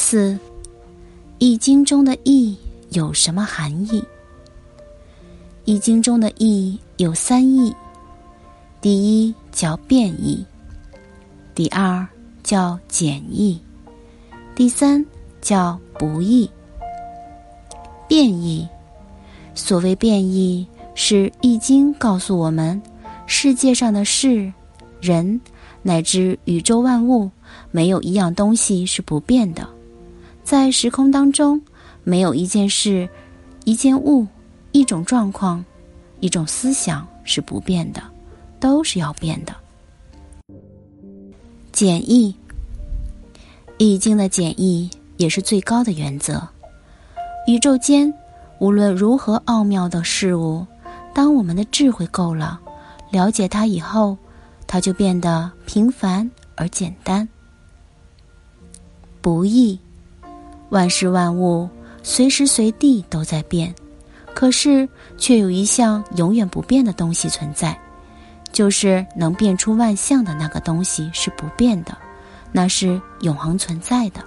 四，《易经》中的“易”有什么含义？《易经》中的“易”有三义：第一叫变易，第二叫简易，第三叫不易。变易，所谓变易，是《易经》告诉我们，世界上的事、人乃至宇宙万物，没有一样东西是不变的。在时空当中，没有一件事、一件物、一种状况、一种思想是不变的，都是要变的。简易，《易经》的简易也是最高的原则。宇宙间无论如何奥妙的事物，当我们的智慧够了，了解它以后，它就变得平凡而简单。不易。万事万物随时随地都在变，可是却有一项永远不变的东西存在，就是能变出万象的那个东西是不变的，那是永恒存在的。